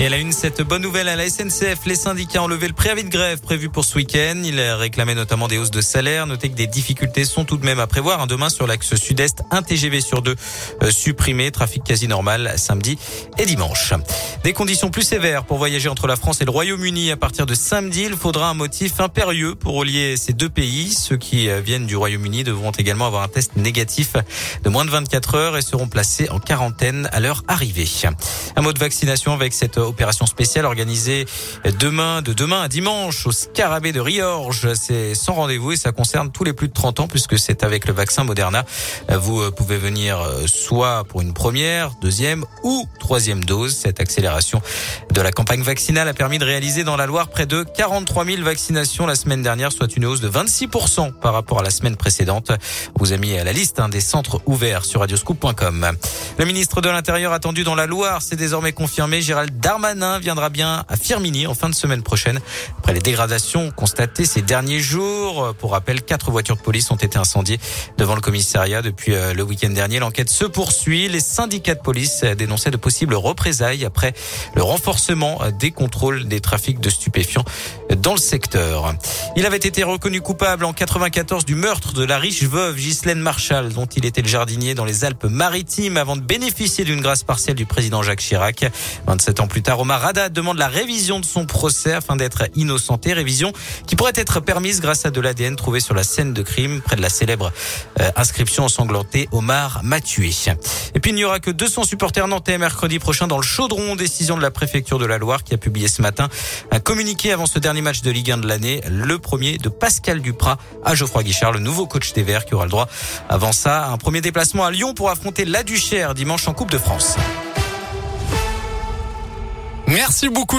Et elle a une, cette bonne nouvelle à la SNCF. Les syndicats ont levé le préavis de grève prévu pour ce week-end. Ils réclamaient notamment des hausses de salaire. Notez que des difficultés sont tout de même à prévoir. Demain, sur l'axe sud-est, un TGV sur deux euh, supprimé. Trafic quasi normal samedi et dimanche. Des conditions plus sévères pour voyager entre la France et le Royaume-Uni. À partir de samedi, il faudra un motif impérieux pour relier ces deux pays. Ceux qui euh, viennent du Royaume-Uni devront également avoir un test négatif de moins de 24 heures et seront placés en quarantaine à leur arrivée. Un mot de vaccination avec cette opération spéciale organisée demain, de demain à dimanche au Scarabée de Riorges. C'est sans rendez-vous et ça concerne tous les plus de 30 ans puisque c'est avec le vaccin Moderna. Vous pouvez venir soit pour une première, deuxième ou troisième dose. Cette accélération de la campagne vaccinale a permis de réaliser dans la Loire près de 43 000 vaccinations la semaine dernière, soit une hausse de 26% par rapport à la semaine précédente. vous a mis à la liste hein, des centres ouverts sur radioscoop.com. Le ministre de l'Intérieur attendu dans la Loire, c'est désormais confirmé. Gérald Darmanin viendra bien à Firmini en fin de semaine prochaine. Après les dégradations constatées ces derniers jours, pour rappel, quatre voitures de police ont été incendiées devant le commissariat depuis euh, le week-end dernier. L'enquête se poursuit. Les syndicats de police dénonçaient de possibles représailles après le renforcement des contrôles des trafics de stupéfiants dans le secteur. Il avait été reconnu coupable en 94 du meurtre de la riche veuve Ghislaine Marshall, dont il était le jardinier dans les Alpes-Maritimes avant de bénéficier d'une grâce partielle du président Jacques Chirac. 27 ans plus tard, Omar Rada demande la révision de son procès afin d'être innocenté. Révision qui pourrait être permise grâce à de l'ADN trouvé sur la scène de crime près de la célèbre euh, inscription ensanglantée Omar m'a tué. Et puis il n'y aura que 200 supporters nantais mercredi prochain dans le chaudron. Décision de la préfecture de la Loire qui a publié ce matin un communiqué avant ce dernier match de Ligue 1 de l'année. Le premier de Pascal Duprat à Geoffroy Guichard, le nouveau coach des Verts qui aura le droit avant ça un premier déplacement à Lyon pour affronter la Duchère dimanche en Coupe de France. Merci beaucoup.